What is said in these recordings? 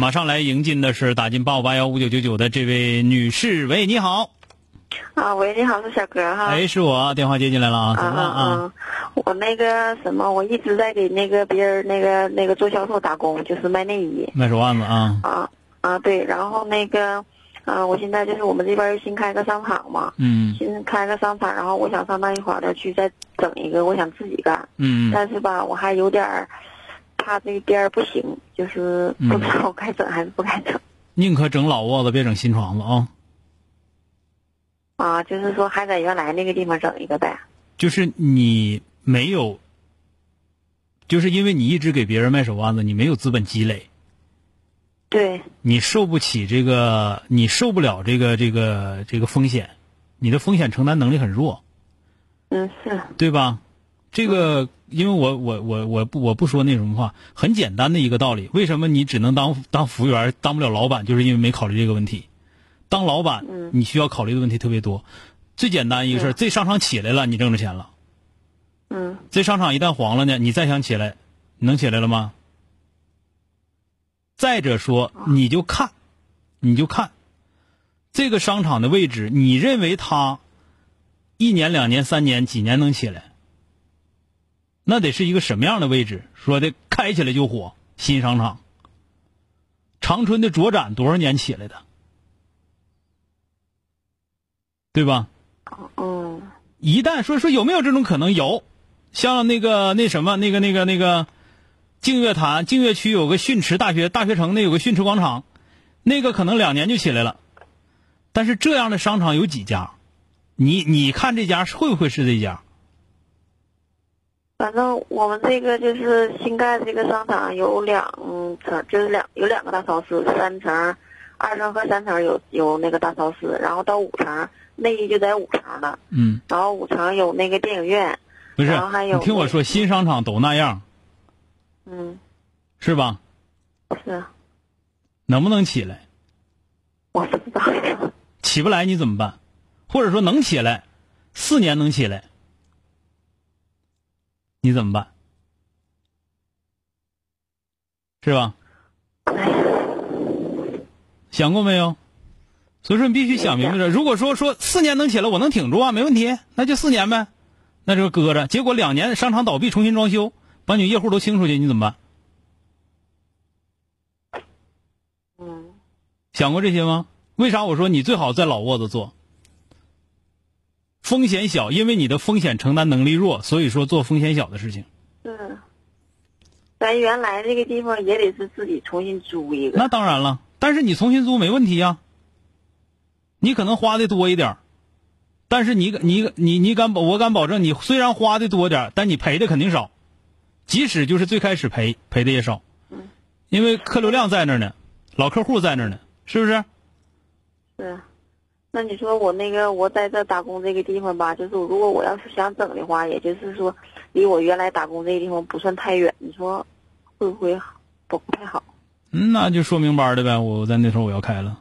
马上来迎进的是打进八五八幺五九九九的这位女士，喂，你好。啊，喂，你好，是小哥哈。哎，是我，电话接进来了啊，怎么了啊？我那个什么，我一直在给那个别人那个那个做销售打工，就是卖内衣。卖手腕子啊。啊啊，对，然后那个，啊，我现在就是我们这边新开个商场嘛。嗯。新开个商场，然后我想上那一块儿的去再整一个，我想自己干。嗯。但是吧，我还有点儿。他这边儿不行，就是不知道该整还是不该整。宁可整老窝子，别整新床子啊！啊，就是说还在原来那个地方整一个呗。就是你没有，就是因为你一直给别人卖手腕子，你没有资本积累。对。你受不起这个，你受不了这个这个这个风险，你的风险承担能力很弱。嗯，是。对吧？这个。因为我我我我不我不说那什么话，很简单的一个道理。为什么你只能当当服务员，当不了老板？就是因为没考虑这个问题。当老板，你需要考虑的问题特别多。最简单一个事儿，这商场起来了，你挣着钱了。嗯。这商场一旦黄了呢，你再想起来，能起来了吗？再者说，你就看，你就看，这个商场的位置，你认为它一年、两年、三年、几年能起来？那得是一个什么样的位置？说的开起来就火，新商场。长春的卓展多少年起来的？对吧？嗯。一旦说说有没有这种可能？有，像那个那什么那个那个那个净月潭净月区有个训池大学大学城，那有个训池广场，那个可能两年就起来了。但是这样的商场有几家？你你看这家会不会是这家？反正我们这个就是新盖的这个商场有两层，就是两有两个大超市，三层、二层和三层有有那个大超市，然后到五层内衣就在五层了。嗯。然后五层有那个电影院。不是。然后还有。你听我说，新商场都那样。嗯。是吧？是。能不能起来？我不知道。起不来你怎么办？或者说能起来，四年能起来？你怎么办？是吧？想过没有？所以说你必须想明白了。如果说说四年能起来，我能挺住啊，没问题，那就四年呗，那就搁着。结果两年商场倒闭，重新装修，把你业户都清出去，你怎么办？嗯。想过这些吗？为啥我说你最好在老窝子做？风险小，因为你的风险承担能力弱，所以说做风险小的事情。嗯，咱原来那个地方也得是自己重新租一个。那当然了，但是你重新租没问题呀。你可能花的多一点，但是你你你你敢保？我敢保证，你虽然花的多点，但你赔的肯定少。即使就是最开始赔赔的也少，因为客流量在那儿呢，老客户在那儿呢，是不是？是。那你说我那个我在这打工这个地方吧，就是如果我要是想整的话，也就是说离我原来打工这个地方不算太远，你说会不会不不太好？嗯，那就说明白的呗。我在那时候我要开了，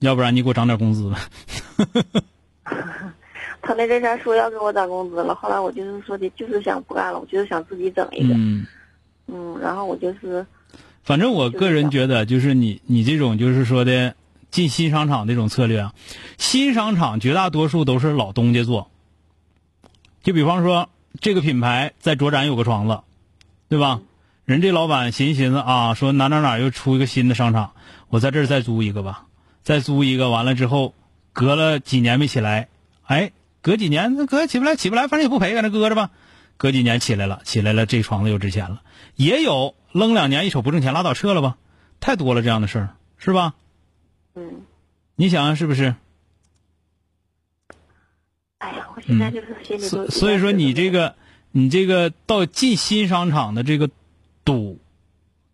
要不然你给我涨点工资吧。他那阵前说要给我涨工资了，后来我就是说的，就是想不干了，我就是想自己整一个。嗯。嗯，然后我就是。反正我个人觉得，就是你你这种就是说的。进新商场这种策略啊，新商场绝大多数都是老东家做。就比方说，这个品牌在卓展有个床子，对吧？人这老板寻思寻思啊，说哪哪哪又出一个新的商场，我在这儿再租一个吧，再租一个，完了之后，隔了几年没起来，哎，隔几年那隔起不来起不来，反正也不赔，搁那搁着吧。隔几年起来了，起来了，这床子又值钱了。也有扔两年一瞅不挣钱，拉倒撤了吧，太多了这样的事儿，是吧？嗯，你想想是不是？哎呀，我现在就是心里都。所所以说你这个，你这个到进新商场的这个赌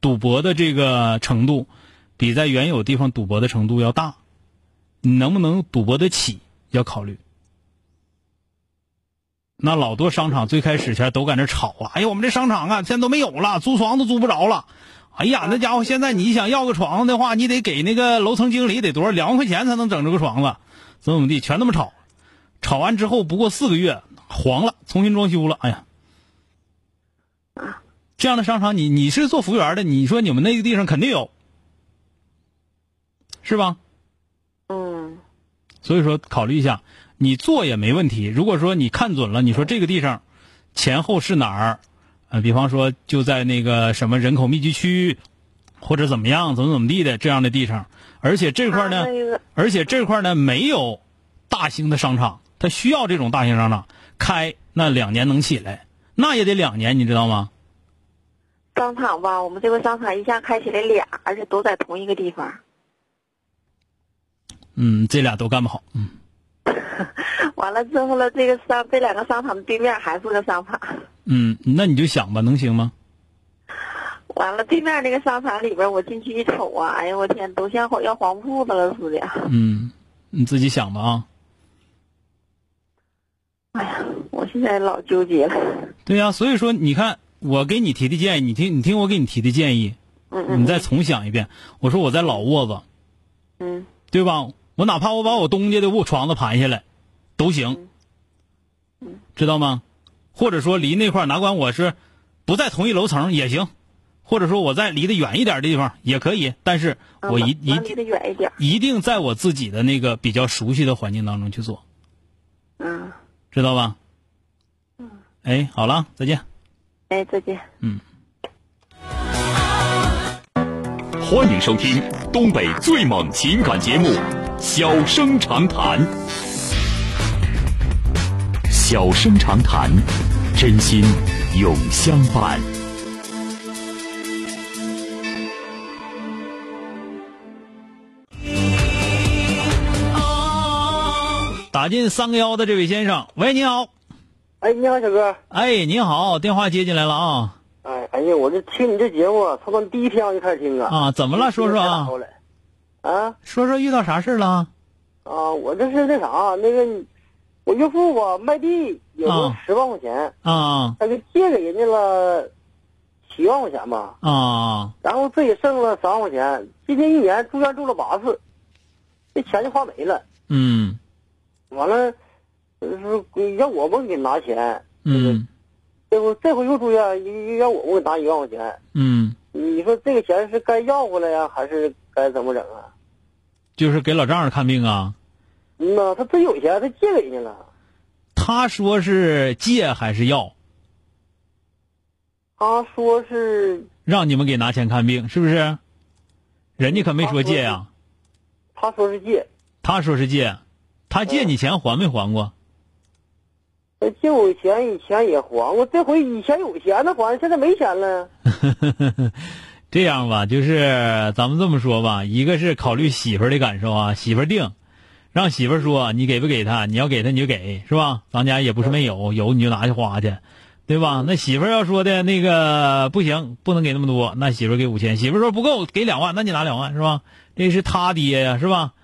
赌博的这个程度，比在原有地方赌博的程度要大。你能不能赌博得起，要考虑。那老多商场最开始前都在那吵啊！哎呀，我们这商场啊，现在都没有了，租房都租不着了。哎呀，那家伙现在你想要个床子的话，你得给那个楼层经理得多少两万块钱才能整这个床子，怎么怎么地，全那么吵。吵完之后不过四个月黄了，重新装修了。哎呀，这样的商场，你你是做服务员的，你说你们那个地方肯定有，是吧？嗯。所以说，考虑一下，你做也没问题。如果说你看准了，你说这个地方前后是哪儿？呃，比方说就在那个什么人口密集区，或者怎么样，怎么怎么地的这样的地方，而且这块呢，而且这块呢没有大型的商场，它需要这种大型商场开，那两年能起来，那也得两年，你知道吗？商场吧，我们这个商场一下开起来俩，而且都在同一个地方。嗯，这俩都干不好。嗯。完了之后了，这个商这两个商场的对面还是个商场。嗯，那你就想吧，能行吗？完了，对面那个商场里边，我进去一瞅啊，哎呀，我天，都像要黄铺子了似的。嗯，你自己想吧啊。哎呀，我现在老纠结了。对呀，所以说你看，我给你提的建议，你听，你听我给你提的建议，嗯嗯，你再重想一遍。我说我在老窝子，嗯，对吧？我哪怕我把我东家的卧床子盘下来，都行，知道吗？或者说离那块哪管我是不在同一楼层也行，或者说我在离得远一点的地方也可以，但是我一一离得远一点，一定在我自己的那个比较熟悉的环境当中去做，嗯，知道吧？嗯，哎，好了，再见。哎，再见。嗯。欢迎收听东北最猛情感节目。小生长谈，小生长谈，真心永相伴。打进三个幺的这位先生，喂，你好。哎，你好，小哥。哎，你好，电话接进来了啊。哎，哎呀，我这听你这节目，从第一天我就开始听啊。啊，怎么了？说说啊。啊，说说遇到啥事了？啊，我这是那啥，那个我岳父吧卖地有个十万块钱啊，他就借给人家了七万块钱吧啊，然后自己剩了三万块钱，今年一年住院住了八次，这钱就花没了。嗯，完了，是让我们给拿钱。嗯，这不这回又住院，又让我们给拿一万块钱。嗯，你说这个钱是该要回来呀，还是该怎么整啊？就是给老丈人看病啊？嗯呐，他真有钱，他借给人家了。他说是借还是要？他说是让你们给拿钱看病，是不是？人家可没说借呀。他说是借。他说是借，他借你钱还没还过？他借我钱以前也还过，这回以前有钱了还，现在没钱了。这样吧，就是咱们这么说吧，一个是考虑媳妇儿的感受啊，媳妇儿定，让媳妇儿说你给不给他，你要给他你就给，是吧？咱家也不是没有，有你就拿去花去，对吧？那媳妇儿要说的那个不行，不能给那么多，那媳妇儿给五千，媳妇儿说不够，给两万，那你拿两万是吧？这是他爹呀，是吧？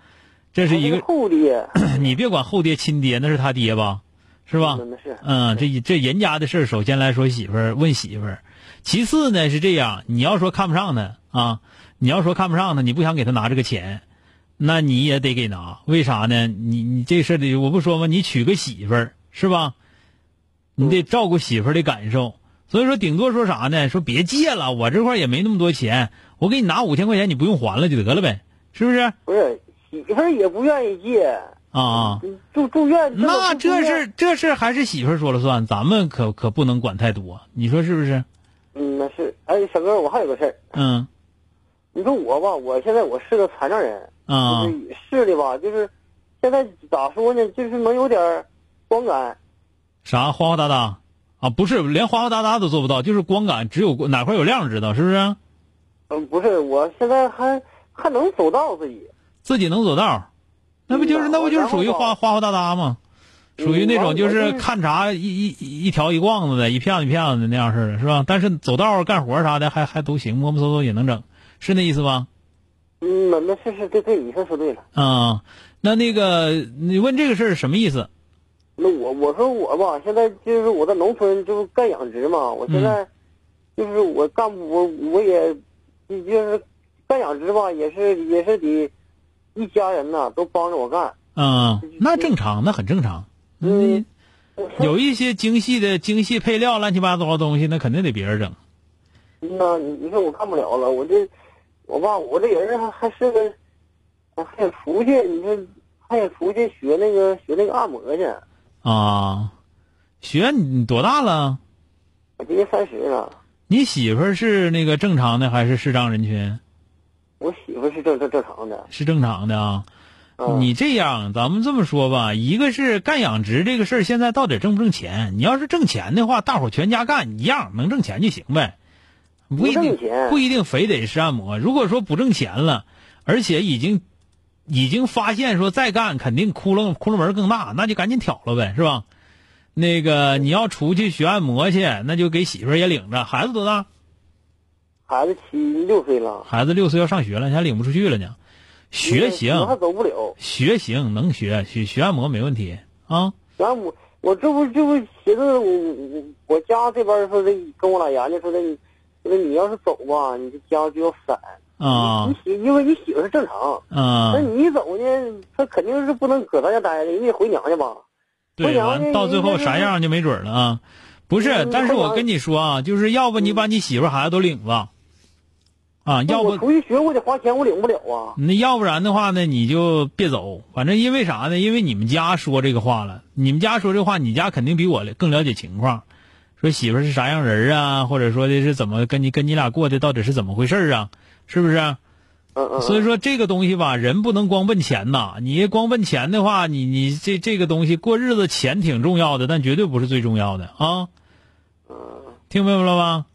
这是一个后爹，你别管后爹亲爹，那是他爹吧？是吧？嗯，这这人家的事首先来说媳妇儿问媳妇儿。其次呢是这样，你要说看不上他啊，你要说看不上他，你不想给他拿这个钱，那你也得给拿。为啥呢？你你这事得我不说吗？你娶个媳妇儿是吧？你得照顾媳妇儿的感受。所以说，顶多说啥呢？说别借了，我这块也没那么多钱，我给你拿五千块钱，你不用还了就得了呗，是不是？不是，媳妇儿也不愿意借啊。住住院，那这事这事还是媳妇儿说了算，咱们可可不能管太多，你说是不是？嗯，那是。哎，小哥，我还有个事儿，嗯你说我吧，我现在我是个残障人，啊就是视力吧，就是现在咋说呢，就是能有点儿光感，啥花花哒哒啊？不是，连花花哒哒都做不到，就是光感，只有哪块有亮知道，是不是？嗯，不是，我现在还还能走道自己，自己能走道，那不就是嗯那不就是属于花花花哒哒吗？属于那种就是看啥一一一一条一逛子的，一片子一片子的那样似的，是吧？但是走道干活啥的还还都行，摸摸搜搜也能整，是那意思吧？嗯，那那是是对对，你说说对了。啊、那那个你问这个事儿什么意思？那我我说我吧，现在就是我在农村就是干养殖嘛，我现在就是我干我我也就是干养殖吧，也是也是得一家人呐都帮着我干。嗯，那正常，那很正常。嗯，有一些精细的精细配料，乱七八糟的东西，那肯定得别人整。那你你说我干不了了，我这我吧，我这人还还是个，我还得出去，你说还想出去学那个学那个按摩去。啊，学你多大了？我今年三十了，你媳妇儿是那个正常的还是视障人群？我媳妇是正正正常的。是正常的啊。嗯、你这样，咱们这么说吧，一个是干养殖这个事儿，现在到底挣不挣钱？你要是挣钱的话，大伙全家干一样，能挣钱就行呗，不一定不不一定非得是按摩。如果说不挣钱了，而且已经已经发现说再干肯定窟窿窟窿门更大，那就赶紧挑了呗，是吧？那个你要出去学按摩去，那就给媳妇儿也领着。孩子多大？孩子七六岁了，孩子六岁要上学了，你还领不出去了呢。学行，我还走不了。学行能学，学学按摩没问题啊。然后我我这不这不寻思我我我家这边说的跟我俩研究说的，说的你要是走吧，你这家就要散。啊你媳因为你媳妇是正常啊，那啊，你一走呢，她肯定是不能搁咱家待着，你得回娘家吧。对，完到最后啥样就没准了啊。不是，嗯但是我跟你说啊，就是要不你把你媳妇儿孩子都领了，啊，要我不出去学，我得花钱，我领不了啊。那要不然的话呢，你就别走。反正因为啥呢？因为你们家说这个话了，你们家说这话，你家肯定比我更了解情况。说媳妇儿是啥样人啊，或者说的是怎么跟你跟你俩过的，到底是怎么回事啊？是不是？嗯嗯。所以说这个东西吧，人不能光问钱呐。你光问钱的话，你你这这个东西过日子钱挺重要的，但绝对不是最重要的啊。听明白了吗？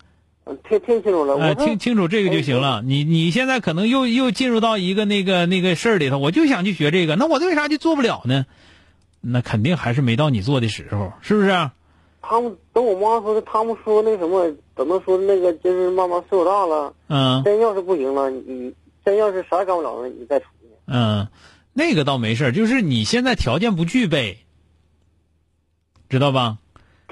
嗯，听听清楚了，哎，我听清楚这个就行了。你你现在可能又又进入到一个那个那个事儿里头，我就想去学这个，那我为啥就做不了呢？那肯定还是没到你做的时候，是不是？他们等我妈说的，他们说那什么，怎么说那个就是慢慢岁数大了，嗯真要是不行了，你真要是啥也干不了了，你再出去。嗯，那个倒没事就是你现在条件不具备，知道吧？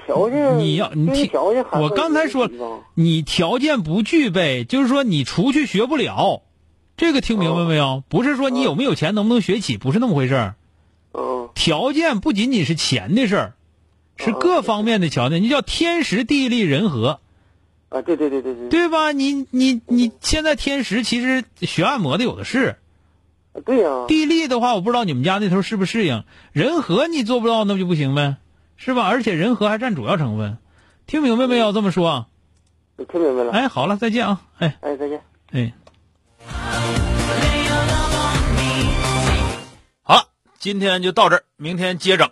条件你要你条件还我刚才说你条件不具备，就是说你出去学不了，这个听明白没有？不是说你有没有钱能不能学起，不是那么回事儿。嗯条件不仅仅是钱的事儿，是各方面的条件，你叫天时地利人和，啊，对对对对对，对吧？你你你现在天时其实学按摩的有的是，对呀、地利的话我不知道你们家那头适不适应，人和你做不到那不就不行呗，是吧？而且人和还占主要成分，听明白没有？这么说，我听明白了。哎，好了，再见啊，哎哎，再见。哎。好了，今天就到这儿，明天接整。